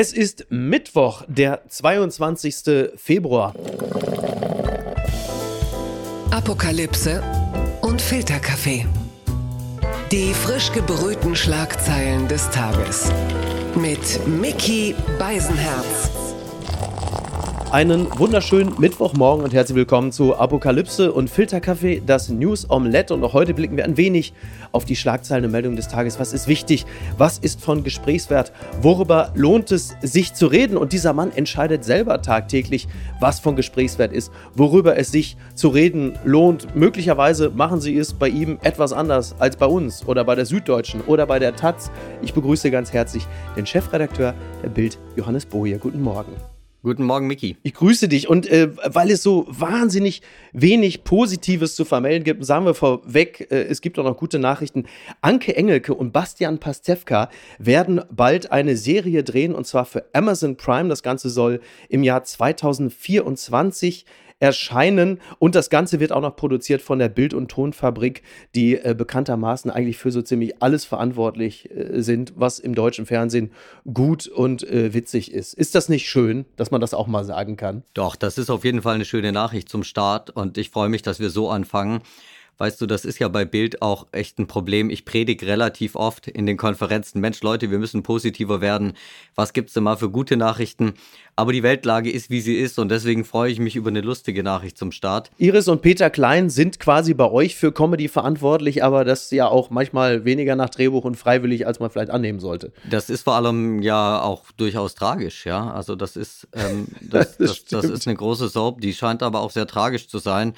Es ist Mittwoch, der 22. Februar. Apokalypse und Filterkaffee. Die frisch gebrühten Schlagzeilen des Tages. Mit Mickey Beisenherz. Einen wunderschönen Mittwochmorgen und herzlich willkommen zu Apokalypse und Filterkaffee, das News Omelette. Und auch heute blicken wir ein wenig auf die Schlagzeilen und Meldungen des Tages. Was ist wichtig? Was ist von Gesprächswert? Worüber lohnt es sich zu reden? Und dieser Mann entscheidet selber tagtäglich, was von Gesprächswert ist, worüber es sich zu reden lohnt. Möglicherweise machen sie es bei ihm etwas anders als bei uns oder bei der Süddeutschen oder bei der Taz. Ich begrüße ganz herzlich den Chefredakteur der Bild, Johannes Boje. Guten Morgen. Guten Morgen, Miki. Ich grüße dich. Und äh, weil es so wahnsinnig wenig Positives zu vermelden gibt, sagen wir vorweg, äh, es gibt auch noch gute Nachrichten. Anke Engelke und Bastian Pastewka werden bald eine Serie drehen, und zwar für Amazon Prime. Das Ganze soll im Jahr 2024 erscheinen. Und das Ganze wird auch noch produziert von der Bild- und Tonfabrik, die äh, bekanntermaßen eigentlich für so ziemlich alles verantwortlich äh, sind, was im deutschen Fernsehen gut und äh, witzig ist. Ist das nicht schön, dass man das auch mal sagen kann? Doch, das ist auf jeden Fall eine schöne Nachricht zum Start und ich freue mich, dass wir so anfangen. Weißt du, das ist ja bei Bild auch echt ein Problem. Ich predige relativ oft in den Konferenzen, Mensch, Leute, wir müssen positiver werden. Was gibt's denn mal für gute Nachrichten? Aber die Weltlage ist, wie sie ist und deswegen freue ich mich über eine lustige Nachricht zum Start. Iris und Peter Klein sind quasi bei euch für Comedy verantwortlich, aber das ja auch manchmal weniger nach Drehbuch und freiwillig, als man vielleicht annehmen sollte. Das ist vor allem ja auch durchaus tragisch, ja. Also das ist, ähm, das, das, das, das ist eine große Soap, die scheint aber auch sehr tragisch zu sein.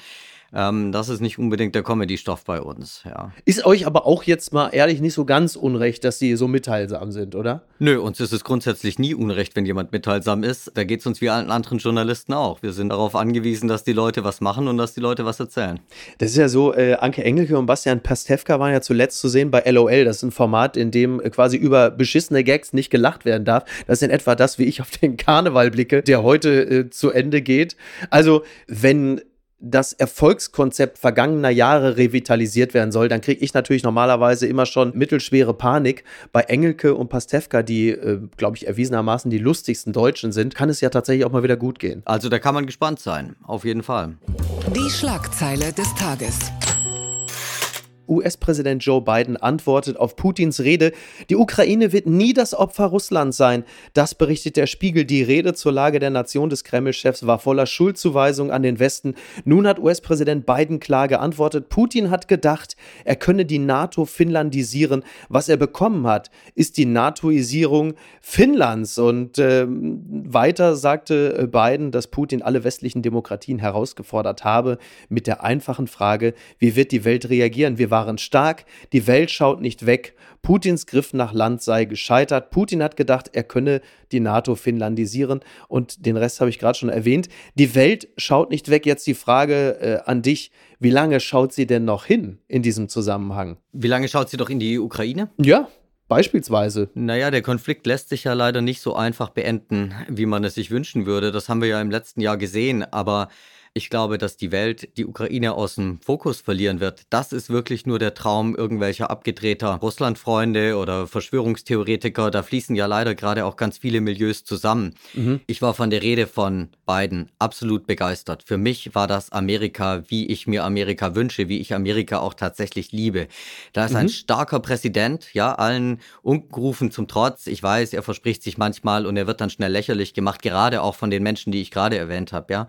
Ähm, das ist nicht unbedingt der Comedy-Stoff bei uns, ja. Ist euch aber auch jetzt mal ehrlich nicht so ganz unrecht, dass sie so mitteilsam sind, oder? Nö, uns ist es grundsätzlich nie unrecht, wenn jemand mitteilsam ist. Da geht es uns wie allen anderen Journalisten auch. Wir sind darauf angewiesen, dass die Leute was machen und dass die Leute was erzählen. Das ist ja so, äh, Anke Engelke und Bastian Pastewka waren ja zuletzt zu sehen bei LOL. Das ist ein Format, in dem äh, quasi über beschissene Gags nicht gelacht werden darf. Das ist in etwa das, wie ich auf den Karneval blicke, der heute äh, zu Ende geht. Also, wenn das Erfolgskonzept vergangener Jahre revitalisiert werden soll, dann kriege ich natürlich normalerweise immer schon mittelschwere Panik. Bei Engelke und Pastewka, die, äh, glaube ich, erwiesenermaßen die lustigsten Deutschen sind, kann es ja tatsächlich auch mal wieder gut gehen. Also da kann man gespannt sein, auf jeden Fall. Die Schlagzeile des Tages. US-Präsident Joe Biden antwortet auf Putins Rede, die Ukraine wird nie das Opfer Russlands sein. Das berichtet der Spiegel. Die Rede zur Lage der Nation des Kreml-Chefs war voller Schuldzuweisung an den Westen. Nun hat US-Präsident Biden klar geantwortet. Putin hat gedacht, er könne die NATO finnlandisieren. Was er bekommen hat, ist die NATOisierung Finnlands. Und äh, weiter sagte Biden, dass Putin alle westlichen Demokratien herausgefordert habe mit der einfachen Frage, wie wird die Welt reagieren? Wir waren stark, die Welt schaut nicht weg, Putins Griff nach Land sei gescheitert. Putin hat gedacht, er könne die NATO finnlandisieren und den Rest habe ich gerade schon erwähnt. Die Welt schaut nicht weg. Jetzt die Frage äh, an dich, wie lange schaut sie denn noch hin in diesem Zusammenhang? Wie lange schaut sie doch in die Ukraine? Ja, Beispielsweise. Naja, der Konflikt lässt sich ja leider nicht so einfach beenden, wie man es sich wünschen würde. Das haben wir ja im letzten Jahr gesehen. Aber ich glaube, dass die Welt die Ukraine aus dem Fokus verlieren wird. Das ist wirklich nur der Traum irgendwelcher abgedrehter Russlandfreunde oder Verschwörungstheoretiker. Da fließen ja leider gerade auch ganz viele Milieus zusammen. Mhm. Ich war von der Rede von Biden absolut begeistert. Für mich war das Amerika, wie ich mir Amerika wünsche, wie ich Amerika auch tatsächlich liebe. Da ist mhm. ein starker Präsident, ja, allen Ungerufen zum Trotz. Ich weiß, er verspricht sich manchmal und er wird dann schnell lächerlich gemacht, gerade auch von den Menschen, die ich gerade erwähnt habe, ja.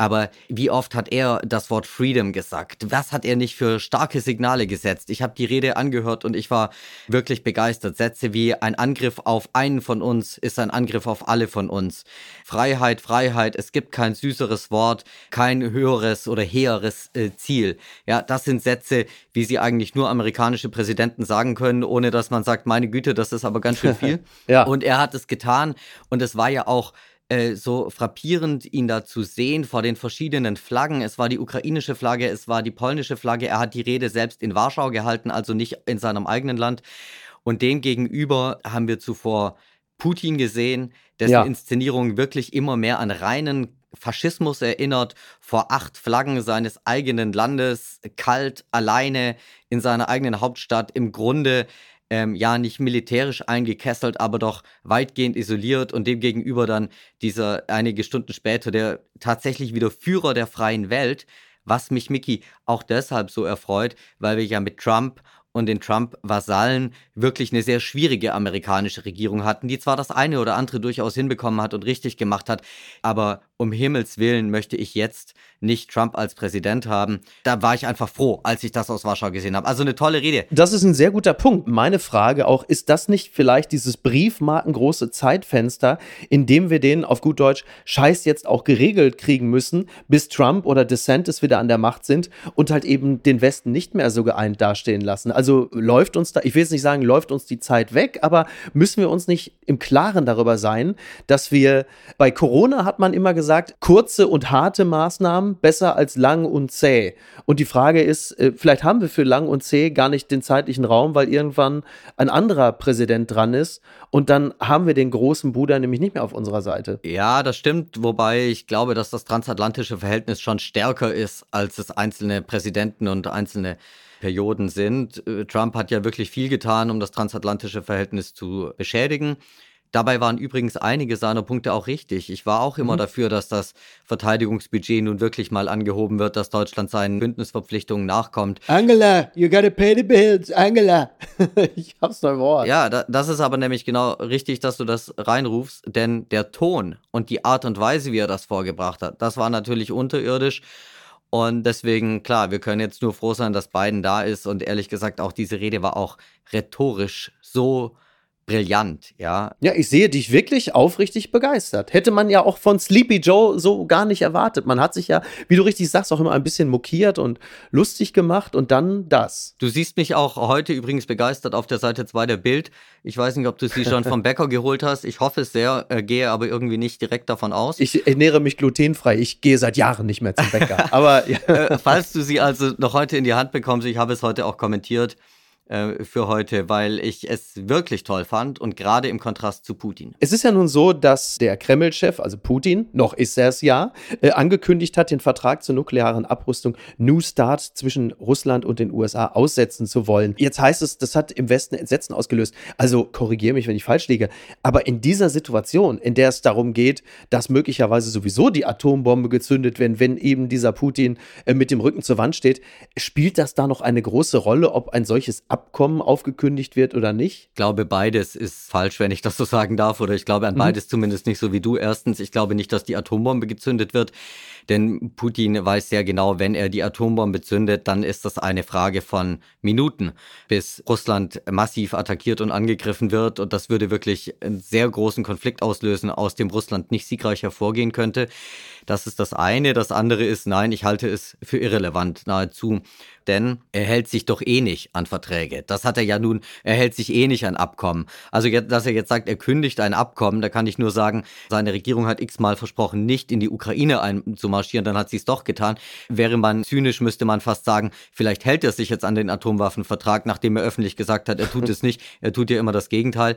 Aber wie oft hat er das Wort Freedom gesagt? Was hat er nicht für starke Signale gesetzt? Ich habe die Rede angehört und ich war wirklich begeistert. Sätze wie ein Angriff auf einen von uns ist ein Angriff auf alle von uns. Freiheit, Freiheit, es gibt kein süßeres Wort, kein höheres oder heheres äh, Ziel. Ja, das sind Sätze, wie sie eigentlich nur amerikanische Präsidenten sagen können, ohne dass man sagt, meine Güte, das ist aber ganz schön viel. ja. Und er hat es getan und es war ja auch äh, so frappierend, ihn da zu sehen vor den verschiedenen Flaggen. Es war die ukrainische Flagge, es war die polnische Flagge. Er hat die Rede selbst in Warschau gehalten, also nicht in seinem eigenen Land. Und dem gegenüber haben wir zuvor Putin gesehen, dessen ja. Inszenierung wirklich immer mehr an reinen Faschismus erinnert, vor acht Flaggen seines eigenen Landes, kalt, alleine in seiner eigenen Hauptstadt, im Grunde ähm, ja nicht militärisch eingekesselt, aber doch weitgehend isoliert und demgegenüber dann dieser einige Stunden später der tatsächlich wieder Führer der freien Welt, was mich Mickey auch deshalb so erfreut, weil wir ja mit Trump und den Trump-Vasallen wirklich eine sehr schwierige amerikanische Regierung hatten, die zwar das eine oder andere durchaus hinbekommen hat und richtig gemacht hat, aber um Himmels Willen möchte ich jetzt nicht Trump als Präsident haben. Da war ich einfach froh, als ich das aus Warschau gesehen habe. Also eine tolle Rede. Das ist ein sehr guter Punkt. Meine Frage auch, ist das nicht vielleicht dieses briefmarkengroße Zeitfenster, in dem wir den auf gut Deutsch Scheiß jetzt auch geregelt kriegen müssen, bis Trump oder DeSantis wieder an der Macht sind und halt eben den Westen nicht mehr so geeint dastehen lassen? Also läuft uns da, ich will jetzt nicht sagen, läuft uns die Zeit weg, aber müssen wir uns nicht im Klaren darüber sein, dass wir bei Corona hat man immer gesagt, gesagt, kurze und harte Maßnahmen besser als lang und zäh. Und die Frage ist, äh, vielleicht haben wir für lang und zäh gar nicht den zeitlichen Raum, weil irgendwann ein anderer Präsident dran ist und dann haben wir den großen Bruder nämlich nicht mehr auf unserer Seite. Ja, das stimmt, wobei ich glaube, dass das transatlantische Verhältnis schon stärker ist, als es einzelne Präsidenten und einzelne Perioden sind. Äh, Trump hat ja wirklich viel getan, um das transatlantische Verhältnis zu beschädigen. Dabei waren übrigens einige seiner Punkte auch richtig. Ich war auch immer mhm. dafür, dass das Verteidigungsbudget nun wirklich mal angehoben wird, dass Deutschland seinen Bündnisverpflichtungen nachkommt. Angela, you gotta pay the bills, Angela. ich hab's noch Ohr. Ja, da, das ist aber nämlich genau richtig, dass du das reinrufst, denn der Ton und die Art und Weise, wie er das vorgebracht hat, das war natürlich unterirdisch. Und deswegen, klar, wir können jetzt nur froh sein, dass Biden da ist. Und ehrlich gesagt, auch diese Rede war auch rhetorisch so brillant, ja. Ja, ich sehe dich wirklich aufrichtig begeistert. Hätte man ja auch von Sleepy Joe so gar nicht erwartet. Man hat sich ja, wie du richtig sagst, auch immer ein bisschen mokiert und lustig gemacht und dann das. Du siehst mich auch heute übrigens begeistert auf der Seite 2 der Bild. Ich weiß nicht, ob du sie schon vom Bäcker geholt hast. Ich hoffe es sehr, äh, gehe aber irgendwie nicht direkt davon aus. Ich ernähre mich glutenfrei. Ich gehe seit Jahren nicht mehr zum Bäcker. aber ja. äh, falls du sie also noch heute in die Hand bekommst, ich habe es heute auch kommentiert, äh, für heute, weil ich es wirklich toll fand und gerade im Kontrast zu Putin. Es ist ja nun so, dass der Kreml-Chef, also Putin, noch ist er es ja, äh, angekündigt hat, den Vertrag zur nuklearen Abrüstung New Start zwischen Russland und den USA aussetzen zu wollen. Jetzt heißt es, das hat im Westen Entsetzen ausgelöst. Also korrigiere mich, wenn ich falsch liege. Aber in dieser Situation, in der es darum geht, dass möglicherweise sowieso die Atombombe gezündet wird, wenn eben dieser Putin äh, mit dem Rücken zur Wand steht, spielt das da noch eine große Rolle, ob ein solches Ab Abkommen aufgekündigt wird oder nicht? Ich glaube, beides ist falsch, wenn ich das so sagen darf. Oder ich glaube an mhm. beides mhm. zumindest nicht so wie du. Erstens, ich glaube nicht, dass die Atombombe gezündet wird. Denn Putin weiß sehr genau, wenn er die Atombombe zündet, dann ist das eine Frage von Minuten, bis Russland massiv attackiert und angegriffen wird. Und das würde wirklich einen sehr großen Konflikt auslösen, aus dem Russland nicht siegreich hervorgehen könnte. Das ist das eine. Das andere ist, nein, ich halte es für irrelevant nahezu. Denn er hält sich doch eh nicht an Verträge. Das hat er ja nun, er hält sich eh nicht an Abkommen. Also, dass er jetzt sagt, er kündigt ein Abkommen, da kann ich nur sagen, seine Regierung hat x-mal versprochen, nicht in die Ukraine einzumarschieren, dann hat sie es doch getan. Wäre man zynisch, müsste man fast sagen, vielleicht hält er sich jetzt an den Atomwaffenvertrag, nachdem er öffentlich gesagt hat, er tut es nicht. Er tut ja immer das Gegenteil.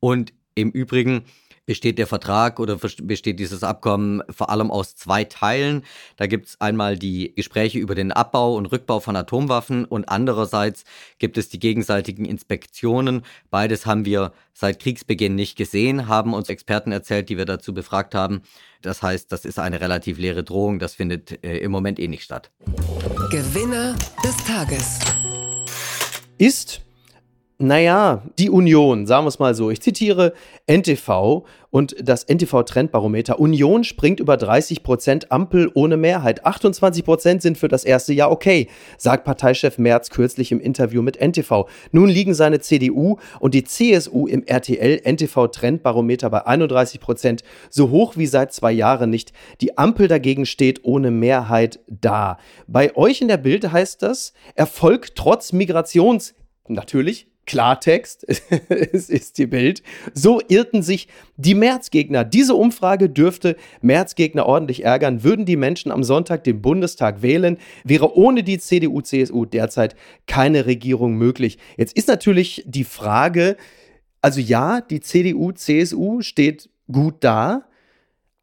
Und im Übrigen, besteht der Vertrag oder besteht dieses Abkommen vor allem aus zwei Teilen. Da gibt es einmal die Gespräche über den Abbau und Rückbau von Atomwaffen und andererseits gibt es die gegenseitigen Inspektionen. Beides haben wir seit Kriegsbeginn nicht gesehen, haben uns Experten erzählt, die wir dazu befragt haben. Das heißt, das ist eine relativ leere Drohung. Das findet äh, im Moment eh nicht statt. Gewinner des Tages ist naja, die Union, sagen wir es mal so. Ich zitiere NTV und das NTV-Trendbarometer. Union springt über 30 Prozent Ampel ohne Mehrheit. 28 Prozent sind für das erste Jahr okay, sagt Parteichef Merz kürzlich im Interview mit NTV. Nun liegen seine CDU und die CSU im RTL-NTV-Trendbarometer bei 31 Prozent, so hoch wie seit zwei Jahren nicht. Die Ampel dagegen steht ohne Mehrheit da. Bei euch in der Bild heißt das Erfolg trotz Migrations natürlich Klartext, es ist die Bild. So irrten sich die Märzgegner. Diese Umfrage dürfte Märzgegner ordentlich ärgern. Würden die Menschen am Sonntag den Bundestag wählen, wäre ohne die CDU-CSU derzeit keine Regierung möglich. Jetzt ist natürlich die Frage, also ja, die CDU-CSU steht gut da,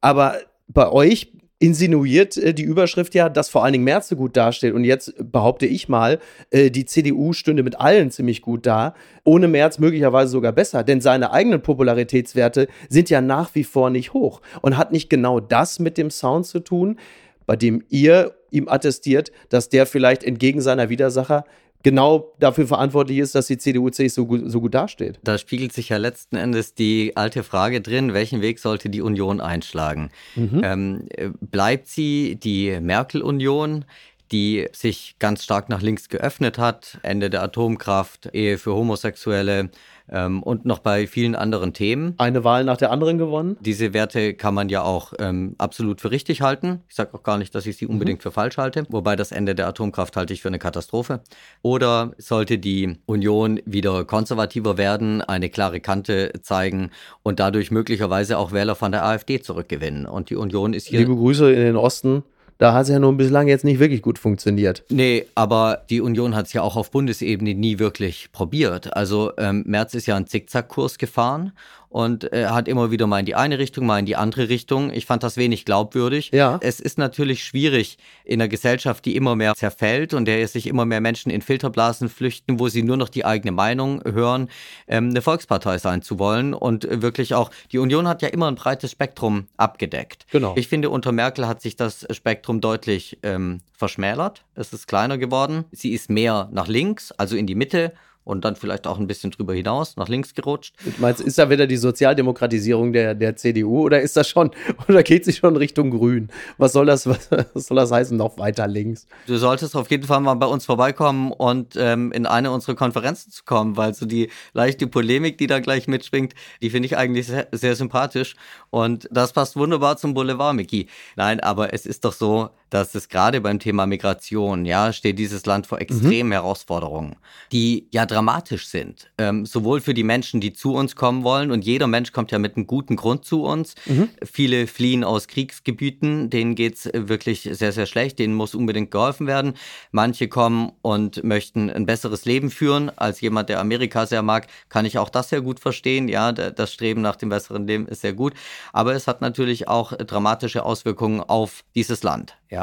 aber bei euch insinuiert äh, die Überschrift ja, dass vor allen Dingen Merz so gut dasteht. Und jetzt behaupte ich mal, äh, die CDU stünde mit allen ziemlich gut da. Ohne Merz möglicherweise sogar besser. Denn seine eigenen Popularitätswerte sind ja nach wie vor nicht hoch. Und hat nicht genau das mit dem Sound zu tun, bei dem ihr ihm attestiert, dass der vielleicht entgegen seiner Widersacher genau dafür verantwortlich ist, dass die CDU sich so gut, so gut dasteht. Da spiegelt sich ja letzten Endes die alte Frage drin, welchen Weg sollte die Union einschlagen? Mhm. Ähm, bleibt sie die Merkel-Union? Die sich ganz stark nach links geöffnet hat. Ende der Atomkraft, Ehe für Homosexuelle, ähm, und noch bei vielen anderen Themen. Eine Wahl nach der anderen gewonnen. Diese Werte kann man ja auch ähm, absolut für richtig halten. Ich sage auch gar nicht, dass ich sie mhm. unbedingt mhm. für falsch halte, wobei das Ende der Atomkraft halte ich für eine Katastrophe. Oder sollte die Union wieder konservativer werden, eine klare Kante zeigen und dadurch möglicherweise auch Wähler von der AfD zurückgewinnen. Und die Union ist hier. Liebe Grüße in den Osten. Da hat es ja nun bislang jetzt nicht wirklich gut funktioniert. Nee, aber die Union hat es ja auch auf Bundesebene nie wirklich probiert. Also ähm, Merz ist ja einen Zickzackkurs gefahren und er hat immer wieder mal in die eine Richtung, mal in die andere Richtung. Ich fand das wenig glaubwürdig. Ja. Es ist natürlich schwierig in einer Gesellschaft, die immer mehr zerfällt und der sich immer mehr Menschen in Filterblasen flüchten, wo sie nur noch die eigene Meinung hören, ähm, eine Volkspartei sein zu wollen und wirklich auch, die Union hat ja immer ein breites Spektrum abgedeckt. Genau. Ich finde, unter Merkel hat sich das Spektrum deutlich ähm, verschmälert. Es ist kleiner geworden. Sie ist mehr nach links, also in die Mitte und dann vielleicht auch ein bisschen drüber hinaus, nach links gerutscht. Meinst ist da wieder die Sozialdemokratisierung der, der CDU oder ist das schon, oder geht sie schon Richtung Grün? Was soll das, was, was soll das heißen, noch weiter links? Du solltest auf jeden Fall mal bei uns vorbeikommen und ähm, in eine unserer Konferenzen zu kommen, weil so die leichte Polemik, die da gleich mitschwingt, die finde ich eigentlich sehr, sehr sympathisch. Und das passt wunderbar zum Boulevard, Mickey. Nein, aber es ist doch so, dass es gerade beim Thema Migration, ja, steht dieses Land vor extremen mhm. Herausforderungen, die ja dramatisch sind. Ähm, sowohl für die Menschen, die zu uns kommen wollen, und jeder Mensch kommt ja mit einem guten Grund zu uns. Mhm. Viele fliehen aus Kriegsgebieten, denen geht's wirklich sehr, sehr schlecht, denen muss unbedingt geholfen werden. Manche kommen und möchten ein besseres Leben führen. Als jemand, der Amerika sehr mag, kann ich auch das sehr gut verstehen. Ja, das Streben nach dem besseren Leben ist sehr gut. Aber es hat natürlich auch dramatische Auswirkungen auf dieses Land. Ja,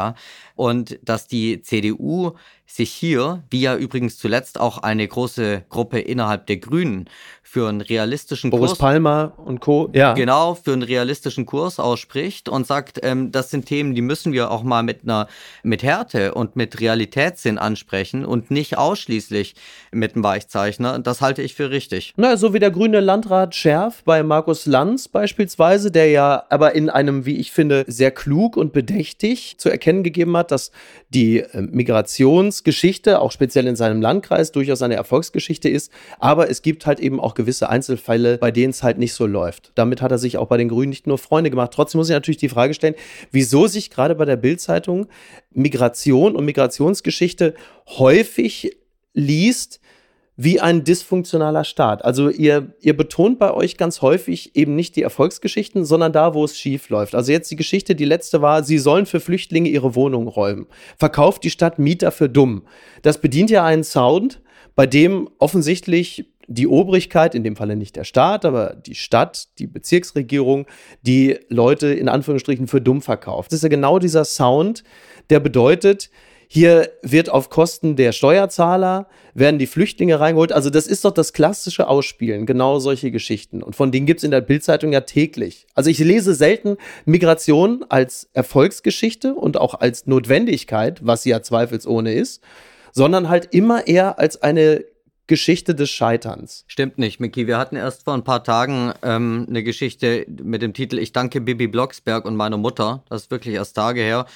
und dass die CDU sich hier, wie ja übrigens zuletzt auch eine große Gruppe innerhalb der Grünen, für einen realistischen Boris Kurs. Boris Palmer und Co. Ja. Genau, für einen realistischen Kurs ausspricht und sagt, ähm, das sind Themen, die müssen wir auch mal mit einer, mit Härte und mit Realitätssinn ansprechen und nicht ausschließlich mit einem Weichzeichner. Das halte ich für richtig. Na, so wie der grüne Landrat Scherf bei Markus Lanz beispielsweise, der ja aber in einem, wie ich finde, sehr klug und bedächtig zu erkennen gegeben hat, dass die äh, Migrationsgeschichte, auch speziell in seinem Landkreis, durchaus eine Erfolgsgeschichte ist. Aber es gibt halt eben auch gewisse Einzelfälle, bei denen es halt nicht so läuft. Damit hat er sich auch bei den Grünen nicht nur Freunde gemacht. Trotzdem muss ich natürlich die Frage stellen, wieso sich gerade bei der Bildzeitung Migration und Migrationsgeschichte häufig liest, wie ein dysfunktionaler Staat. Also ihr, ihr betont bei euch ganz häufig eben nicht die Erfolgsgeschichten, sondern da, wo es schief läuft. Also jetzt die Geschichte, die letzte war, sie sollen für Flüchtlinge ihre Wohnung räumen. Verkauft die Stadt Mieter für dumm. Das bedient ja einen Sound, bei dem offensichtlich die Obrigkeit, in dem Falle nicht der Staat, aber die Stadt, die Bezirksregierung, die Leute in Anführungsstrichen für dumm verkauft. Das ist ja genau dieser Sound, der bedeutet, hier wird auf Kosten der Steuerzahler, werden die Flüchtlinge reingeholt. Also das ist doch das klassische Ausspielen, genau solche Geschichten. Und von denen gibt es in der Bildzeitung ja täglich. Also ich lese selten Migration als Erfolgsgeschichte und auch als Notwendigkeit, was sie ja zweifelsohne ist, sondern halt immer eher als eine Geschichte des Scheiterns. Stimmt nicht, Miki. Wir hatten erst vor ein paar Tagen ähm, eine Geschichte mit dem Titel Ich danke Bibi Blocksberg und meiner Mutter. Das ist wirklich erst Tage her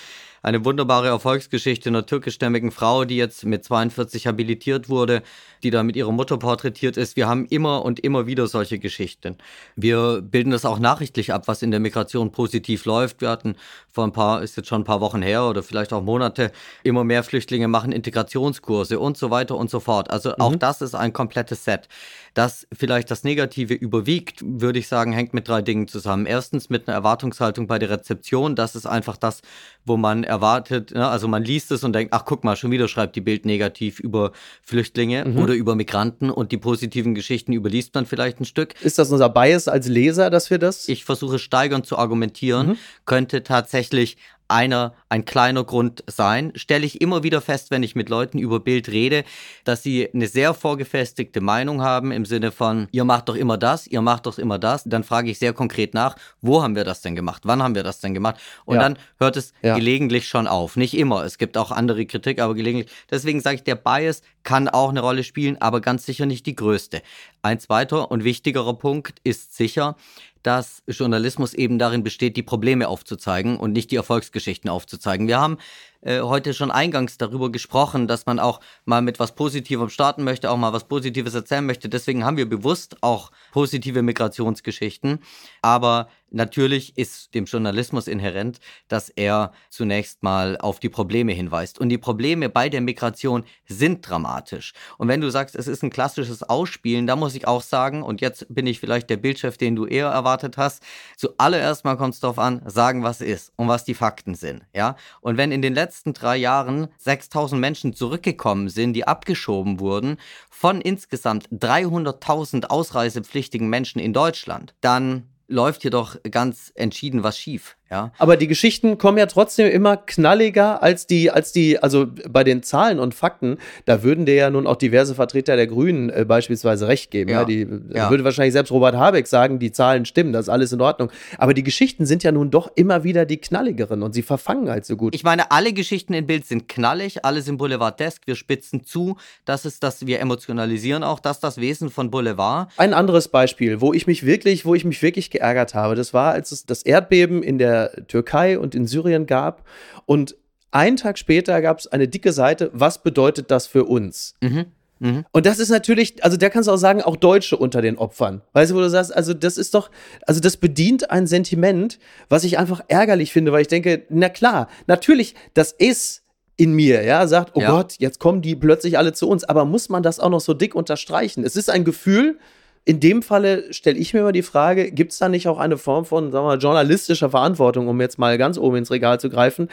eine wunderbare Erfolgsgeschichte einer türkischstämmigen Frau, die jetzt mit 42 habilitiert wurde, die da mit ihrer Mutter porträtiert ist. Wir haben immer und immer wieder solche Geschichten. Wir bilden das auch nachrichtlich ab, was in der Migration positiv läuft. Wir hatten vor ein paar, ist jetzt schon ein paar Wochen her oder vielleicht auch Monate, immer mehr Flüchtlinge machen Integrationskurse und so weiter und so fort. Also mhm. auch das ist ein komplettes Set. Dass vielleicht das Negative überwiegt, würde ich sagen, hängt mit drei Dingen zusammen. Erstens mit einer Erwartungshaltung bei der Rezeption. Das ist einfach das, wo man erwartet, ne? also man liest es und denkt, ach guck mal, schon wieder schreibt die Bild negativ über Flüchtlinge mhm. oder über Migranten und die positiven Geschichten überliest man vielleicht ein Stück. Ist das unser Bias als Leser, dass wir das? Ich versuche steigern zu argumentieren, mhm. könnte tatsächlich einer, ein kleiner Grund sein. Stelle ich immer wieder fest, wenn ich mit Leuten über Bild rede, dass sie eine sehr vorgefestigte Meinung haben im Sinne von, ihr macht doch immer das, ihr macht doch immer das. Dann frage ich sehr konkret nach, wo haben wir das denn gemacht? Wann haben wir das denn gemacht? Und ja. dann hört es ja. gelegentlich schon auf. Nicht immer. Es gibt auch andere Kritik, aber gelegentlich. Deswegen sage ich, der Bias kann auch eine Rolle spielen, aber ganz sicher nicht die größte. Ein zweiter und wichtigerer Punkt ist sicher, dass Journalismus eben darin besteht, die Probleme aufzuzeigen und nicht die Erfolgsgeschichten aufzuzeigen. Wir haben äh, heute schon eingangs darüber gesprochen, dass man auch mal mit was Positivem starten möchte, auch mal was Positives erzählen möchte. Deswegen haben wir bewusst auch positive Migrationsgeschichten. Aber natürlich ist dem Journalismus inhärent, dass er zunächst mal auf die Probleme hinweist. Und die Probleme bei der Migration sind dramatisch. Und wenn du sagst, es ist ein klassisches Ausspielen, da muss ich auch sagen, und jetzt bin ich vielleicht der Bildchef, den du eher erwartet hast, zuallererst mal kommt es darauf an, sagen, was ist und was die Fakten sind. Ja? Und wenn in den letzten letzten drei Jahren 6000 Menschen zurückgekommen sind, die abgeschoben wurden, von insgesamt 300.000 ausreisepflichtigen Menschen in Deutschland, dann läuft hier doch ganz entschieden was schief. Ja. Aber die Geschichten kommen ja trotzdem immer knalliger als die, als die, also bei den Zahlen und Fakten, da würden dir ja nun auch diverse Vertreter der Grünen äh, beispielsweise recht geben. Ja. ja die ja. würde wahrscheinlich selbst Robert Habeck sagen, die Zahlen stimmen, das ist alles in Ordnung. Aber die Geschichten sind ja nun doch immer wieder die knalligeren und sie verfangen halt so gut. Ich meine, alle Geschichten in Bild sind knallig, alle sind Boulevardesk, wir spitzen zu, das ist das, wir emotionalisieren auch, das das Wesen von Boulevard. Ein anderes Beispiel, wo ich mich wirklich, wo ich mich wirklich geärgert habe, das war, als es das Erdbeben in der Türkei und in Syrien gab. Und einen Tag später gab es eine dicke Seite, was bedeutet das für uns? Mhm. Mhm. Und das ist natürlich, also da kannst du auch sagen, auch Deutsche unter den Opfern. Weißt du, wo du sagst, also das ist doch, also das bedient ein Sentiment, was ich einfach ärgerlich finde, weil ich denke, na klar, natürlich, das ist in mir, ja, sagt, oh ja. Gott, jetzt kommen die plötzlich alle zu uns, aber muss man das auch noch so dick unterstreichen? Es ist ein Gefühl, in dem Falle stelle ich mir immer die Frage, gibt es da nicht auch eine Form von sagen wir, mal, journalistischer Verantwortung, um jetzt mal ganz oben ins Regal zu greifen,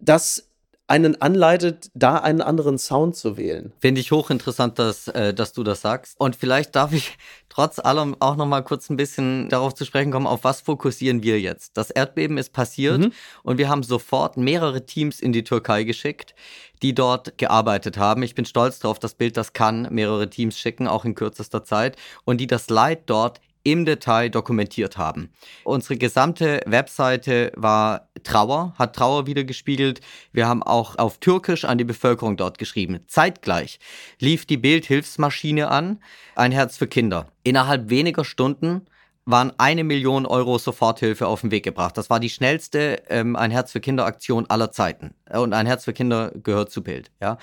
dass einen anleitet, da einen anderen Sound zu wählen. Finde ich hochinteressant, dass, äh, dass du das sagst. Und vielleicht darf ich trotz allem auch noch mal kurz ein bisschen darauf zu sprechen kommen, auf was fokussieren wir jetzt? Das Erdbeben ist passiert mhm. und wir haben sofort mehrere Teams in die Türkei geschickt, die dort gearbeitet haben. Ich bin stolz darauf, das Bild, das kann mehrere Teams schicken, auch in kürzester Zeit, und die das Leid dort im Detail dokumentiert haben. Unsere gesamte Webseite war Trauer, hat Trauer wiedergespiegelt. Wir haben auch auf Türkisch an die Bevölkerung dort geschrieben. Zeitgleich lief die Bildhilfsmaschine an, ein Herz für Kinder. Innerhalb weniger Stunden waren eine Million Euro Soforthilfe auf den Weg gebracht. Das war die schnellste ähm, Ein Herz für Kinder Aktion aller Zeiten. Und Ein Herz für Kinder gehört zu Bild. Ja?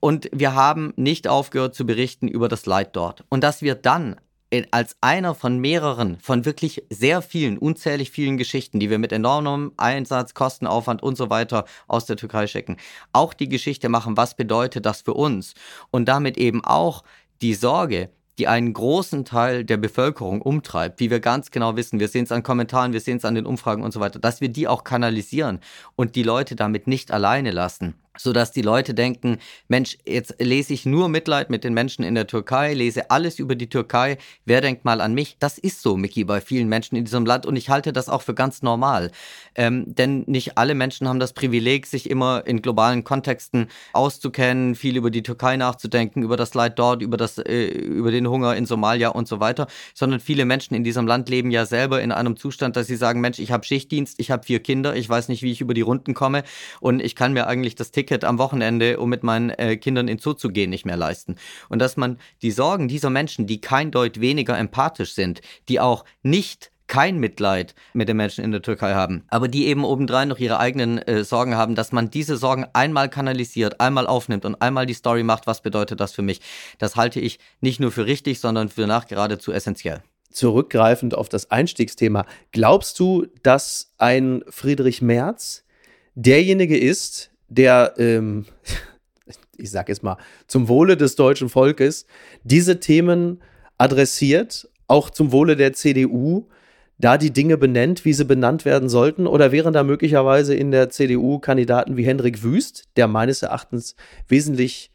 Und wir haben nicht aufgehört zu berichten über das Leid dort. Und dass wir dann als einer von mehreren, von wirklich sehr vielen, unzählig vielen Geschichten, die wir mit enormem Einsatz, Kostenaufwand und so weiter aus der Türkei schicken, auch die Geschichte machen, was bedeutet das für uns? Und damit eben auch die Sorge, die einen großen Teil der Bevölkerung umtreibt, wie wir ganz genau wissen, wir sehen es an Kommentaren, wir sehen es an den Umfragen und so weiter, dass wir die auch kanalisieren und die Leute damit nicht alleine lassen sodass die Leute denken, Mensch, jetzt lese ich nur Mitleid mit den Menschen in der Türkei, lese alles über die Türkei, wer denkt mal an mich? Das ist so, Mickey, bei vielen Menschen in diesem Land und ich halte das auch für ganz normal. Ähm, denn nicht alle Menschen haben das Privileg, sich immer in globalen Kontexten auszukennen, viel über die Türkei nachzudenken, über das Leid dort, über, das, äh, über den Hunger in Somalia und so weiter, sondern viele Menschen in diesem Land leben ja selber in einem Zustand, dass sie sagen, Mensch, ich habe Schichtdienst, ich habe vier Kinder, ich weiß nicht, wie ich über die Runden komme und ich kann mir eigentlich das Ticket Ticket am Wochenende, um mit meinen äh, Kindern ins Zoo zu gehen, nicht mehr leisten. Und dass man die Sorgen dieser Menschen, die kein Deut weniger empathisch sind, die auch nicht kein Mitleid mit den Menschen in der Türkei haben, aber die eben obendrein noch ihre eigenen äh, Sorgen haben, dass man diese Sorgen einmal kanalisiert, einmal aufnimmt und einmal die Story macht, was bedeutet das für mich. Das halte ich nicht nur für richtig, sondern für nach geradezu essentiell. Zurückgreifend auf das Einstiegsthema, glaubst du, dass ein Friedrich Merz derjenige ist, der, ähm, ich sag jetzt mal, zum Wohle des deutschen Volkes diese Themen adressiert, auch zum Wohle der CDU, da die Dinge benennt, wie sie benannt werden sollten? Oder wären da möglicherweise in der CDU Kandidaten wie Hendrik Wüst, der meines Erachtens wesentlich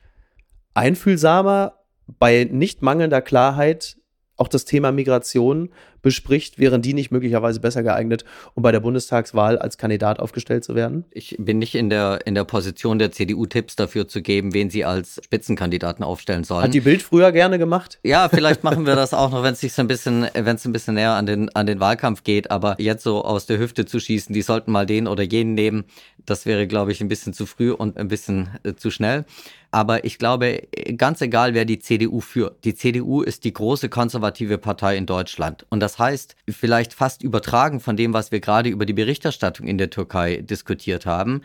einfühlsamer bei nicht mangelnder Klarheit auch das Thema Migration bespricht, wären die nicht möglicherweise besser geeignet, um bei der Bundestagswahl als Kandidat aufgestellt zu werden? Ich bin nicht in der, in der Position der CDU Tipps dafür zu geben, wen sie als Spitzenkandidaten aufstellen sollen. Hat die Bild früher gerne gemacht? Ja, vielleicht machen wir das auch noch, wenn es sich so ein bisschen, wenn es ein bisschen näher an den, an den Wahlkampf geht, aber jetzt so aus der Hüfte zu schießen, die sollten mal den oder jenen nehmen, das wäre, glaube ich, ein bisschen zu früh und ein bisschen äh, zu schnell. Aber ich glaube, ganz egal, wer die CDU führt, die CDU ist die große konservative Partei in Deutschland. Und das heißt, vielleicht fast übertragen von dem, was wir gerade über die Berichterstattung in der Türkei diskutiert haben,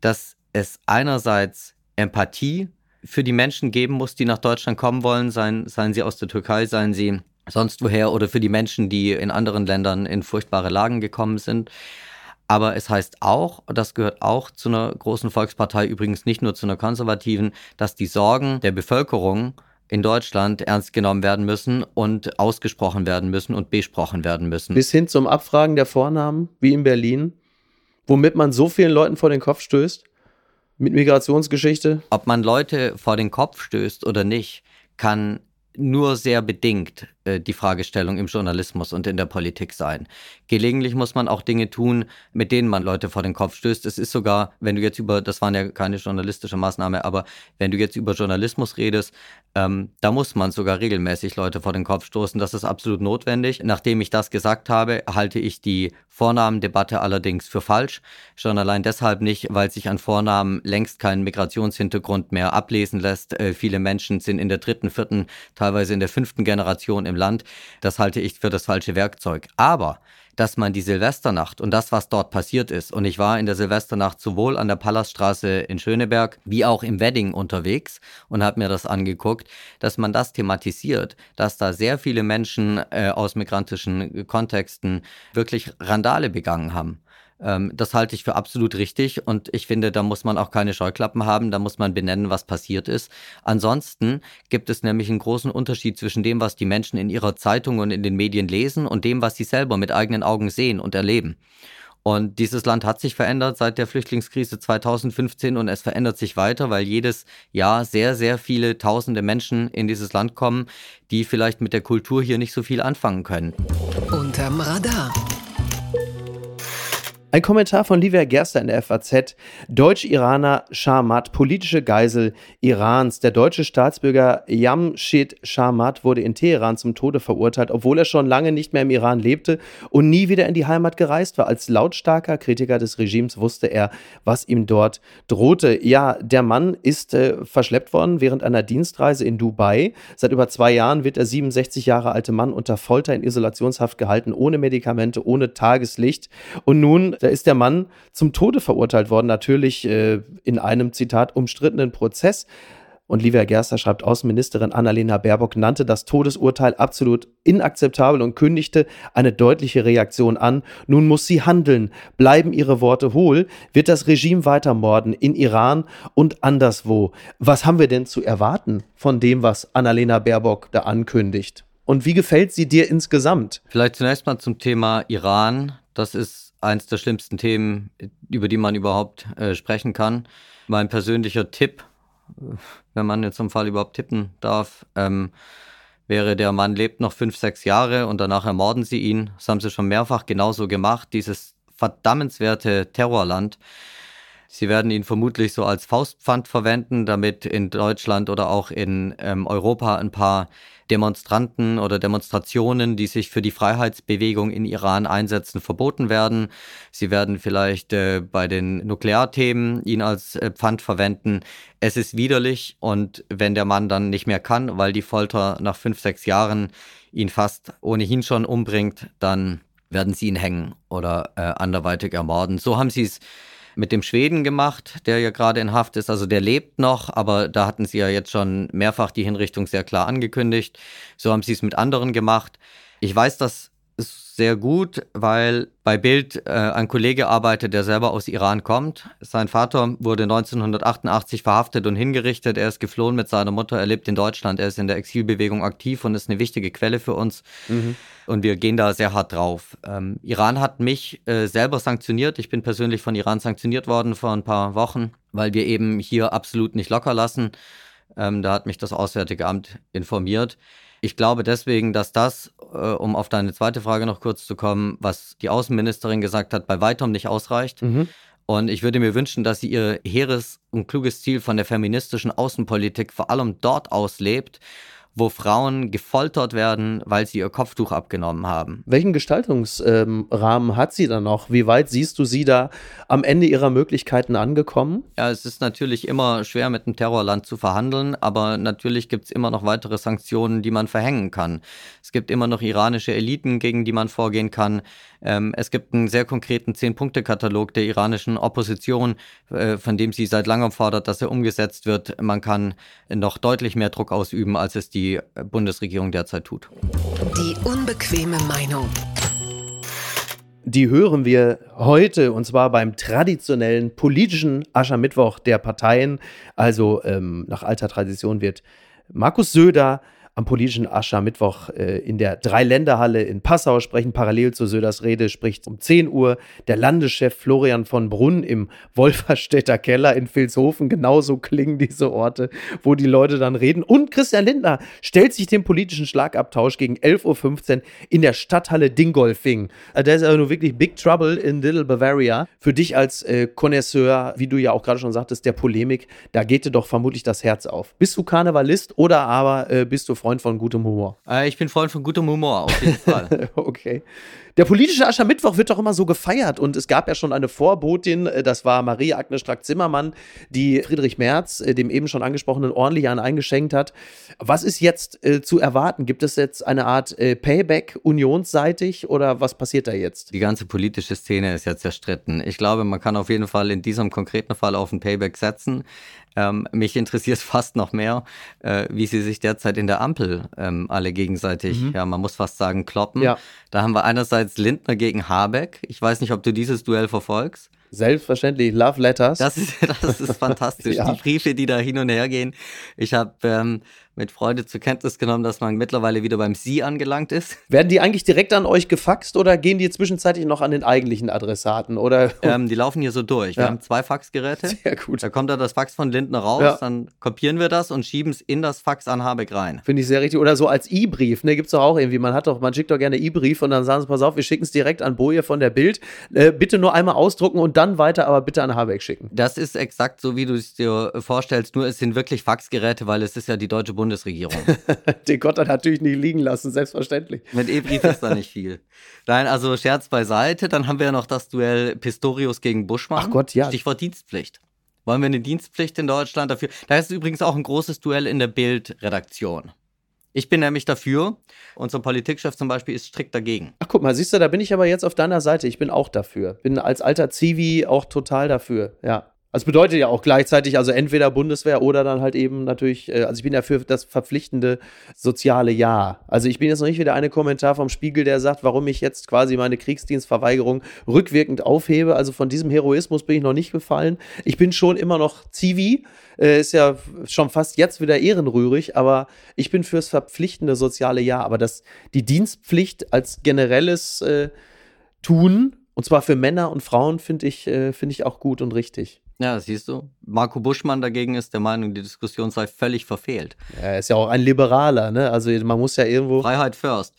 dass es einerseits Empathie für die Menschen geben muss, die nach Deutschland kommen wollen, seien, seien sie aus der Türkei, seien sie sonst woher oder für die Menschen, die in anderen Ländern in furchtbare Lagen gekommen sind. Aber es heißt auch, das gehört auch zu einer großen Volkspartei, übrigens nicht nur zu einer konservativen, dass die Sorgen der Bevölkerung in Deutschland ernst genommen werden müssen und ausgesprochen werden müssen und besprochen werden müssen. Bis hin zum Abfragen der Vornamen, wie in Berlin, womit man so vielen Leuten vor den Kopf stößt, mit Migrationsgeschichte. Ob man Leute vor den Kopf stößt oder nicht, kann nur sehr bedingt die Fragestellung im Journalismus und in der Politik sein. Gelegentlich muss man auch Dinge tun, mit denen man Leute vor den Kopf stößt. Es ist sogar, wenn du jetzt über, das waren ja keine journalistische Maßnahme, aber wenn du jetzt über Journalismus redest, ähm, da muss man sogar regelmäßig Leute vor den Kopf stoßen. Das ist absolut notwendig. Nachdem ich das gesagt habe, halte ich die Vornamendebatte allerdings für falsch. Schon allein deshalb nicht, weil sich an Vornamen längst kein Migrationshintergrund mehr ablesen lässt. Äh, viele Menschen sind in der dritten, vierten, teilweise in der fünften Generation im Land. Das halte ich für das falsche Werkzeug. Aber dass man die Silvesternacht und das, was dort passiert ist, und ich war in der Silvesternacht sowohl an der Palaststraße in Schöneberg wie auch im Wedding unterwegs und habe mir das angeguckt, dass man das thematisiert, dass da sehr viele Menschen äh, aus migrantischen Kontexten wirklich Randale begangen haben. Ähm, das halte ich für absolut richtig und ich finde, da muss man auch keine Scheuklappen haben, da muss man benennen, was passiert ist. Ansonsten gibt es nämlich einen großen Unterschied zwischen dem, was die Menschen in ihrer Zeitung und in den Medien lesen und dem, was sie selber mit eigenen Augen sehen und erleben. Und dieses Land hat sich verändert seit der Flüchtlingskrise 2015 und es verändert sich weiter, weil jedes Jahr sehr, sehr viele tausende Menschen in dieses Land kommen, die vielleicht mit der Kultur hier nicht so viel anfangen können. Unterm Radar. Ein Kommentar von Livia Gerster in der FAZ. Deutsch-Iraner Sharmat, politische Geisel Irans. Der deutsche Staatsbürger Yamshid Sharmat wurde in Teheran zum Tode verurteilt, obwohl er schon lange nicht mehr im Iran lebte und nie wieder in die Heimat gereist war. Als lautstarker Kritiker des Regimes wusste er, was ihm dort drohte. Ja, der Mann ist äh, verschleppt worden während einer Dienstreise in Dubai. Seit über zwei Jahren wird der 67 Jahre alte Mann unter Folter in Isolationshaft gehalten, ohne Medikamente, ohne Tageslicht. Und nun da ist der Mann zum Tode verurteilt worden, natürlich äh, in einem Zitat umstrittenen Prozess. Und Livia Gerster schreibt, Außenministerin Annalena Baerbock nannte das Todesurteil absolut inakzeptabel und kündigte eine deutliche Reaktion an. Nun muss sie handeln. Bleiben ihre Worte hohl, wird das Regime weitermorden in Iran und anderswo. Was haben wir denn zu erwarten von dem, was Annalena Baerbock da ankündigt? Und wie gefällt sie dir insgesamt? Vielleicht zunächst mal zum Thema Iran. Das ist eins der schlimmsten Themen, über die man überhaupt äh, sprechen kann. Mein persönlicher Tipp, wenn man jetzt im Fall überhaupt tippen darf, ähm, wäre, der Mann lebt noch fünf, sechs Jahre und danach ermorden sie ihn. Das haben sie schon mehrfach genauso gemacht. Dieses verdammenswerte Terrorland. Sie werden ihn vermutlich so als Faustpfand verwenden, damit in Deutschland oder auch in ähm, Europa ein paar Demonstranten oder Demonstrationen, die sich für die Freiheitsbewegung in Iran einsetzen, verboten werden. Sie werden vielleicht äh, bei den Nuklearthemen ihn als äh, Pfand verwenden. Es ist widerlich und wenn der Mann dann nicht mehr kann, weil die Folter nach fünf, sechs Jahren ihn fast ohnehin schon umbringt, dann werden sie ihn hängen oder äh, anderweitig ermorden. So haben sie es mit dem Schweden gemacht, der ja gerade in Haft ist. Also der lebt noch, aber da hatten sie ja jetzt schon mehrfach die Hinrichtung sehr klar angekündigt. So haben sie es mit anderen gemacht. Ich weiß das sehr gut, weil bei Bild äh, ein Kollege arbeitet, der selber aus Iran kommt. Sein Vater wurde 1988 verhaftet und hingerichtet. Er ist geflohen mit seiner Mutter. Er lebt in Deutschland. Er ist in der Exilbewegung aktiv und ist eine wichtige Quelle für uns. Mhm. Und wir gehen da sehr hart drauf. Ähm, Iran hat mich äh, selber sanktioniert. Ich bin persönlich von Iran sanktioniert worden vor ein paar Wochen, weil wir eben hier absolut nicht locker lassen. Ähm, da hat mich das Auswärtige Amt informiert. Ich glaube deswegen, dass das, äh, um auf deine zweite Frage noch kurz zu kommen, was die Außenministerin gesagt hat, bei weitem nicht ausreicht. Mhm. Und ich würde mir wünschen, dass sie ihr hehres und kluges Ziel von der feministischen Außenpolitik vor allem dort auslebt, wo Frauen gefoltert werden, weil sie ihr Kopftuch abgenommen haben. Welchen Gestaltungsrahmen ähm, hat sie dann noch? Wie weit siehst du sie da am Ende ihrer Möglichkeiten angekommen? Ja, es ist natürlich immer schwer mit einem Terrorland zu verhandeln, aber natürlich gibt es immer noch weitere Sanktionen, die man verhängen kann. Es gibt immer noch iranische Eliten, gegen die man vorgehen kann. Ähm, es gibt einen sehr konkreten Zehn-Punkte-Katalog der iranischen Opposition, äh, von dem sie seit langem fordert, dass er umgesetzt wird. Man kann noch deutlich mehr Druck ausüben, als es die Bundesregierung derzeit tut. Die unbequeme Meinung. Die hören wir heute und zwar beim traditionellen politischen Aschermittwoch der Parteien. Also ähm, nach alter Tradition wird Markus Söder am politischen Aschermittwoch äh, in der Dreiländerhalle in Passau sprechen. Parallel zu Söders Rede spricht um 10 Uhr der Landeschef Florian von Brunn im Wolferstädter Keller in Vilshofen. Genauso klingen diese Orte, wo die Leute dann reden. Und Christian Lindner stellt sich dem politischen Schlagabtausch gegen 11.15 Uhr in der Stadthalle Dingolfing. Also der ist aber nur wirklich Big Trouble in Little Bavaria. Für dich als äh, Connoisseur, wie du ja auch gerade schon sagtest, der Polemik, da geht dir doch vermutlich das Herz auf. Bist du Karnevalist oder aber äh, bist du Freund Freund von gutem Humor? Äh, ich bin Freund von gutem Humor, auf jeden Fall. okay. Der politische Aschermittwoch wird doch immer so gefeiert und es gab ja schon eine Vorbotin, äh, das war Marie Agnes Strack-Zimmermann, die Friedrich Merz, äh, dem eben schon angesprochenen, ordentlich an eingeschenkt hat. Was ist jetzt äh, zu erwarten? Gibt es jetzt eine Art äh, Payback unionsseitig oder was passiert da jetzt? Die ganze politische Szene ist ja zerstritten. Ich glaube, man kann auf jeden Fall in diesem konkreten Fall auf ein Payback setzen. Ähm, mich interessiert fast noch mehr, äh, wie sie sich derzeit in der Ampel ähm, alle gegenseitig, mhm. ja, man muss fast sagen, kloppen. Ja. Da haben wir einerseits Lindner gegen Habeck. Ich weiß nicht, ob du dieses Duell verfolgst. Selbstverständlich, Love Letters. Das ist, das ist fantastisch. ja. Die Briefe, die da hin und her gehen. Ich habe ähm, mit Freude zur Kenntnis genommen, dass man mittlerweile wieder beim Sie angelangt ist. Werden die eigentlich direkt an euch gefaxt oder gehen die zwischenzeitlich noch an den eigentlichen Adressaten? Oder? Ähm, die laufen hier so durch. Wir ja. haben zwei Faxgeräte. Sehr gut. Da kommt dann das Fax von Lindner raus, ja. dann kopieren wir das und schieben es in das Fax an Habeck rein. Finde ich sehr richtig. Oder so als E-Brief, ne? Gibt es doch auch irgendwie. Man hat doch, man schickt doch gerne E-Brief und dann sagen sie, pass auf, wir schicken es direkt an Boje von der Bild. Äh, bitte nur einmal ausdrucken und dann weiter, aber bitte an Habeck schicken. Das ist exakt so, wie du es dir vorstellst, nur es sind wirklich Faxgeräte, weil es ist ja die deutsche Bundesregierung. Den Gott hat natürlich nicht liegen lassen, selbstverständlich. Mit E-Brief ist da nicht viel. Nein, also Scherz beiseite. Dann haben wir ja noch das Duell Pistorius gegen Buschmann. Ach Gott, ja. Stichwort Dienstpflicht. Wollen wir eine Dienstpflicht in Deutschland dafür? Da ist übrigens auch ein großes Duell in der Bild-Redaktion. Ich bin nämlich dafür. Unser Politikchef zum Beispiel ist strikt dagegen. Ach, guck mal, siehst du, da bin ich aber jetzt auf deiner Seite. Ich bin auch dafür. Bin als alter Zivi auch total dafür. Ja. Also bedeutet ja auch gleichzeitig, also entweder Bundeswehr oder dann halt eben natürlich, äh, also ich bin ja für das verpflichtende soziale Jahr. Also ich bin jetzt noch nicht wieder eine Kommentar vom Spiegel, der sagt, warum ich jetzt quasi meine Kriegsdienstverweigerung rückwirkend aufhebe. Also von diesem Heroismus bin ich noch nicht gefallen. Ich bin schon immer noch Zivi, äh, ist ja schon fast jetzt wieder ehrenrührig, aber ich bin fürs verpflichtende soziale Jahr. Aber das, die Dienstpflicht als generelles äh, Tun, und zwar für Männer und Frauen, finde ich, äh, finde ich auch gut und richtig. Ja, siehst du. Marco Buschmann dagegen ist der Meinung, die Diskussion sei völlig verfehlt. Er ist ja auch ein Liberaler, ne? Also man muss ja irgendwo. Freiheit first.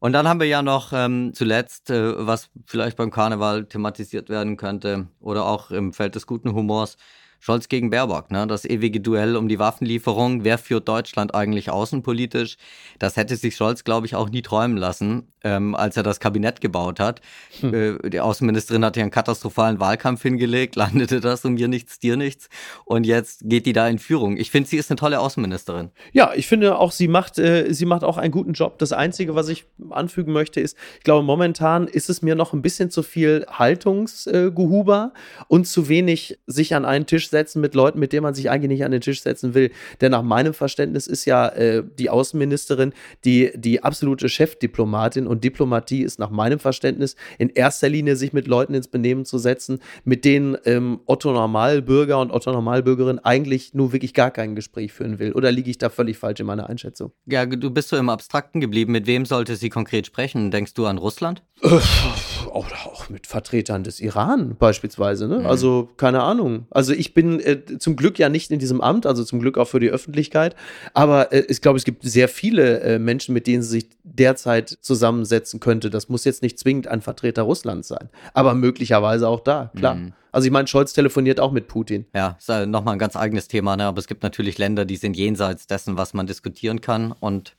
Und dann haben wir ja noch ähm, zuletzt, äh, was vielleicht beim Karneval thematisiert werden könnte oder auch im Feld des guten Humors, Scholz gegen Baerbock, ne? das ewige Duell um die Waffenlieferung. Wer führt Deutschland eigentlich außenpolitisch? Das hätte sich Scholz, glaube ich, auch nie träumen lassen, ähm, als er das Kabinett gebaut hat. Hm. Äh, die Außenministerin hat ja einen katastrophalen Wahlkampf hingelegt, landete das um mir nichts, dir nichts. Und jetzt geht die da in Führung. Ich finde, sie ist eine tolle Außenministerin. Ja, ich finde auch, sie macht, äh, sie macht auch einen guten Job. Das Einzige, was ich anfügen möchte, ist, ich glaube, momentan ist es mir noch ein bisschen zu viel Haltungsgehuber äh, und zu wenig sich an einen Tisch setzen mit Leuten, mit denen man sich eigentlich nicht an den Tisch setzen will. Denn nach meinem Verständnis ist ja äh, die Außenministerin die, die absolute Chefdiplomatin und Diplomatie ist nach meinem Verständnis in erster Linie sich mit Leuten ins Benehmen zu setzen, mit denen ähm, Otto Normalbürger und Otto Normalbürgerin eigentlich nur wirklich gar kein Gespräch führen will. Oder liege ich da völlig falsch in meiner Einschätzung? Ja, du bist so im Abstrakten geblieben. Mit wem sollte sie konkret sprechen? Denkst du an Russland? Auch, auch mit Vertretern des Iran beispielsweise. Ne? Mhm. Also keine Ahnung. Also ich bin äh, zum Glück ja nicht in diesem Amt, also zum Glück auch für die Öffentlichkeit. Aber äh, ich glaube, es gibt sehr viele äh, Menschen, mit denen sie sich derzeit zusammensetzen könnte. Das muss jetzt nicht zwingend ein Vertreter Russlands sein, aber möglicherweise auch da, klar. Mhm. Also ich meine, Scholz telefoniert auch mit Putin. Ja, ist äh, nochmal ein ganz eigenes Thema, ne? aber es gibt natürlich Länder, die sind jenseits dessen, was man diskutieren kann. Und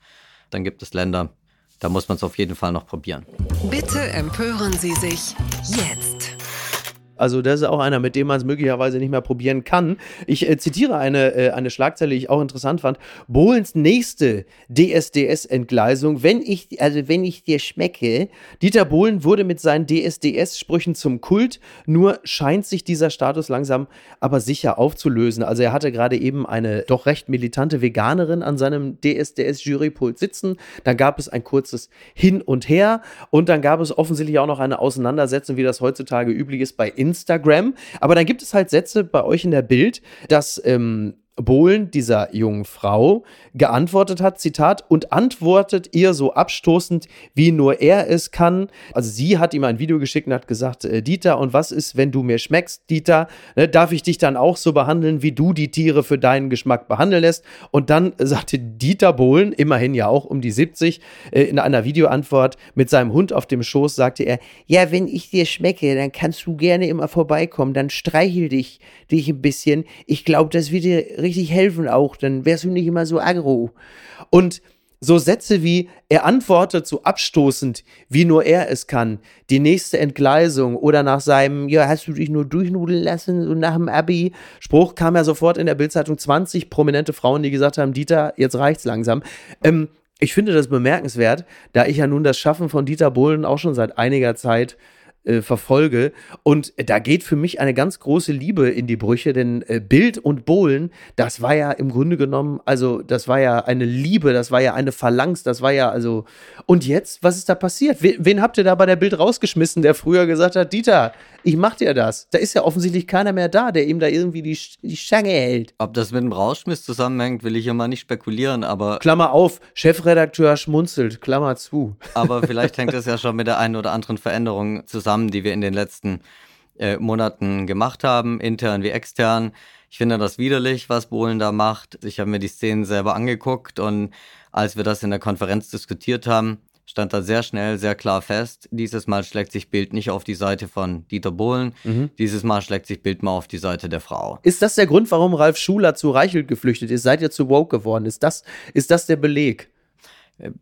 dann gibt es Länder, da muss man es auf jeden Fall noch probieren. Bitte empören Sie sich jetzt. Also das ist auch einer, mit dem man es möglicherweise nicht mehr probieren kann. Ich äh, zitiere eine, äh, eine Schlagzeile, die ich auch interessant fand. Bohlens nächste DSDS-Entgleisung, wenn ich, also wenn ich dir schmecke. Dieter Bohlen wurde mit seinen DSDS-Sprüchen zum Kult, nur scheint sich dieser Status langsam aber sicher aufzulösen. Also er hatte gerade eben eine doch recht militante Veganerin an seinem DSDS-Jurypult sitzen. Dann gab es ein kurzes Hin und Her und dann gab es offensichtlich auch noch eine Auseinandersetzung, wie das heutzutage üblich ist bei Instagram Instagram. Aber dann gibt es halt Sätze bei euch in der Bild, dass ähm, Bohlen dieser jungen Frau geantwortet hat, Zitat, und antwortet ihr so abstoßend, wie nur er es kann. Also sie hat ihm ein Video geschickt und hat gesagt, äh, Dieter, und was ist, wenn du mir schmeckst, Dieter? Ne, darf ich dich dann auch so behandeln, wie du die Tiere für deinen Geschmack behandeln lässt? Und dann sagte Dieter Bohlen, immerhin ja auch um die 70, äh, in einer Videoantwort mit seinem Hund auf dem Schoß, sagte er, ja, wenn ich dir schmecke, dann kannst du gerne immer vorbeikommen, dann streichel dich, dich ein bisschen. Ich glaube, das wird dir richtig helfen auch, dann wärst du nicht immer so aggro. Und so Sätze wie, er antwortet so abstoßend, wie nur er es kann, die nächste Entgleisung oder nach seinem, ja, hast du dich nur durchnudeln lassen, so nach dem Abi, Spruch kam ja sofort in der Bildzeitung 20 prominente Frauen, die gesagt haben, Dieter, jetzt reicht's langsam. Ähm, ich finde das bemerkenswert, da ich ja nun das Schaffen von Dieter Bohlen auch schon seit einiger Zeit äh, verfolge. Und da geht für mich eine ganz große Liebe in die Brüche, denn äh, Bild und Bohlen, das war ja im Grunde genommen, also das war ja eine Liebe, das war ja eine Phalanx, das war ja also. Und jetzt, was ist da passiert? Wen, wen habt ihr da bei der Bild rausgeschmissen, der früher gesagt hat, Dieter, ich mach dir das? Da ist ja offensichtlich keiner mehr da, der ihm da irgendwie die, die Stange hält. Ob das mit dem Rauschmiss zusammenhängt, will ich ja mal nicht spekulieren, aber. Klammer auf, Chefredakteur schmunzelt, Klammer zu. Aber vielleicht hängt es ja schon mit der einen oder anderen Veränderung zusammen zusammen, die wir in den letzten äh, Monaten gemacht haben, intern wie extern. Ich finde das widerlich, was Bohlen da macht. Ich habe mir die Szenen selber angeguckt und als wir das in der Konferenz diskutiert haben, stand da sehr schnell, sehr klar fest, dieses Mal schlägt sich Bild nicht auf die Seite von Dieter Bohlen, mhm. dieses Mal schlägt sich Bild mal auf die Seite der Frau. Ist das der Grund, warum Ralf Schuler zu Reichelt geflüchtet ist? Seid ihr zu woke geworden? Ist das, ist das der Beleg?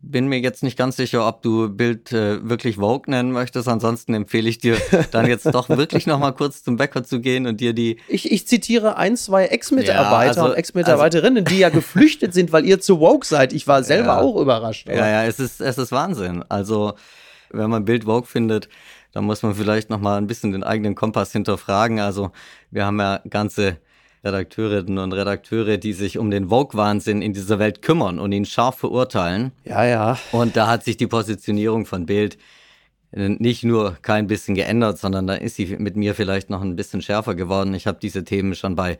Bin mir jetzt nicht ganz sicher, ob du Bild äh, wirklich Vogue nennen möchtest. Ansonsten empfehle ich dir dann jetzt doch wirklich noch mal kurz zum Bäcker zu gehen und dir die. Ich, ich zitiere ein, zwei Ex-Mitarbeiter ja, also, und Ex-Mitarbeiterinnen, also, die ja geflüchtet sind, weil ihr zu woke seid. Ich war selber ja, auch überrascht. Oder? Ja, ja, es ist, es ist Wahnsinn. Also, wenn man Bild Vogue findet, dann muss man vielleicht noch mal ein bisschen den eigenen Kompass hinterfragen. Also, wir haben ja ganze Redakteurinnen und Redakteure, die sich um den Vogue-Wahnsinn in dieser Welt kümmern und ihn scharf verurteilen. Ja, ja. Und da hat sich die Positionierung von Bild nicht nur kein bisschen geändert, sondern da ist sie mit mir vielleicht noch ein bisschen schärfer geworden. Ich habe diese Themen schon bei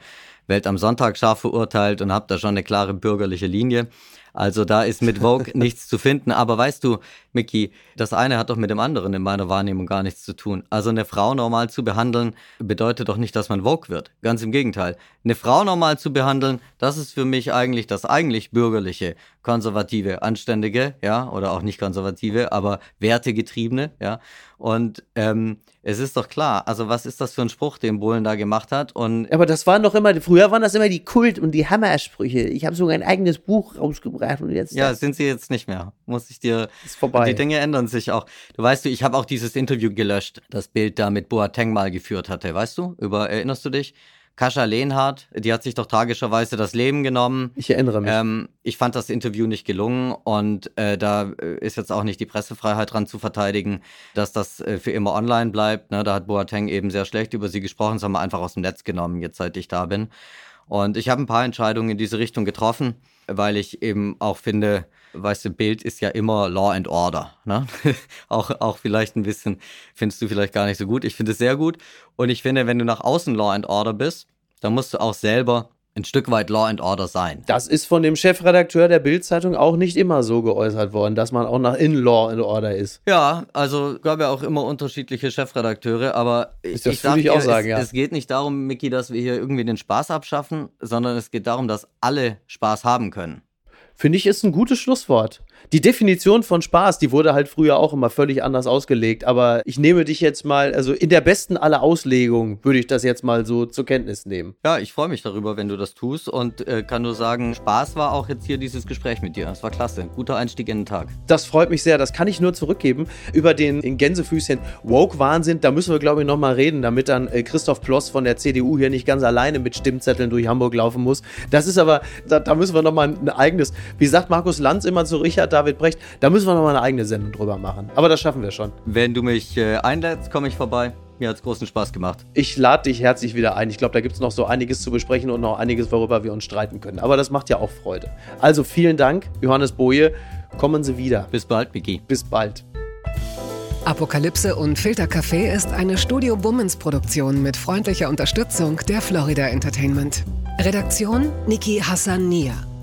Welt am Sonntag scharf verurteilt und habe da schon eine klare bürgerliche Linie. Also da ist mit Vogue nichts zu finden. Aber weißt du, Mickey, das eine hat doch mit dem anderen in meiner Wahrnehmung gar nichts zu tun. Also eine Frau normal zu behandeln, bedeutet doch nicht, dass man Vogue wird. Ganz im Gegenteil. Eine Frau normal zu behandeln, das ist für mich eigentlich das eigentlich bürgerliche, konservative, anständige, ja, oder auch nicht konservative, aber wertegetriebene, ja. Und ähm, es ist doch klar, also was ist das für ein Spruch, den Bohlen da gemacht hat? Und aber das waren doch immer, früher waren das immer die Kult- und die Hammersprüche. Ich habe sogar ein eigenes Buch rausgebracht und jetzt. Ja, sind sie jetzt nicht mehr. Muss ich dir. Ist vorbei. Die Dinge ändern sich auch. Du weißt du, ich habe auch dieses Interview gelöscht, das Bild da mit Boateng mal geführt hatte, weißt du? Über, erinnerst du dich? Kascha Lehnhardt, die hat sich doch tragischerweise das Leben genommen. Ich erinnere mich. Ähm, ich fand das Interview nicht gelungen und äh, da äh, ist jetzt auch nicht die Pressefreiheit dran zu verteidigen, dass das äh, für immer online bleibt. Ne? Da hat Boateng eben sehr schlecht über sie gesprochen, das haben wir einfach aus dem Netz genommen, jetzt seit ich da bin. Und ich habe ein paar Entscheidungen in diese Richtung getroffen, weil ich eben auch finde, weißt du, Bild ist ja immer Law and Order. Ne? auch, auch vielleicht ein bisschen, findest du vielleicht gar nicht so gut. Ich finde es sehr gut. Und ich finde, wenn du nach außen Law and Order bist, dann musst du auch selber ein Stück weit Law and Order sein. Das ist von dem Chefredakteur der Bild-Zeitung auch nicht immer so geäußert worden, dass man auch nach in Law and Order ist. Ja, also gab ja auch immer unterschiedliche Chefredakteure, aber Ist das ich sag ich auch sagen, es, ja. es geht nicht darum, Micky, dass wir hier irgendwie den Spaß abschaffen, sondern es geht darum, dass alle Spaß haben können. Finde ich, ist ein gutes Schlusswort. Die Definition von Spaß, die wurde halt früher auch immer völlig anders ausgelegt, aber ich nehme dich jetzt mal, also in der besten aller Auslegungen würde ich das jetzt mal so zur Kenntnis nehmen. Ja, ich freue mich darüber, wenn du das tust und äh, kann nur sagen, Spaß war auch jetzt hier dieses Gespräch mit dir. Das war klasse. Guter Einstieg in den Tag. Das freut mich sehr, das kann ich nur zurückgeben. Über den in Gänsefüßchen Woke-Wahnsinn, da müssen wir, glaube ich, nochmal reden, damit dann äh, Christoph Ploss von der CDU hier nicht ganz alleine mit Stimmzetteln durch Hamburg laufen muss. Das ist aber, da, da müssen wir nochmal ein eigenes, wie sagt Markus Lanz immer zu Richard David Brecht, da müssen wir nochmal eine eigene Sendung drüber machen. Aber das schaffen wir schon. Wenn du mich äh, einlädst, komme ich vorbei. Mir hat's großen Spaß gemacht. Ich lade dich herzlich wieder ein. Ich glaube, da gibt es noch so einiges zu besprechen und noch einiges, worüber wir uns streiten können. Aber das macht ja auch Freude. Also vielen Dank, Johannes Boje. Kommen Sie wieder. Bis bald, Micky. Bis bald. Apokalypse und Filtercafé ist eine Studio Bummens Produktion mit freundlicher Unterstützung der Florida Entertainment. Redaktion Niki Hassania.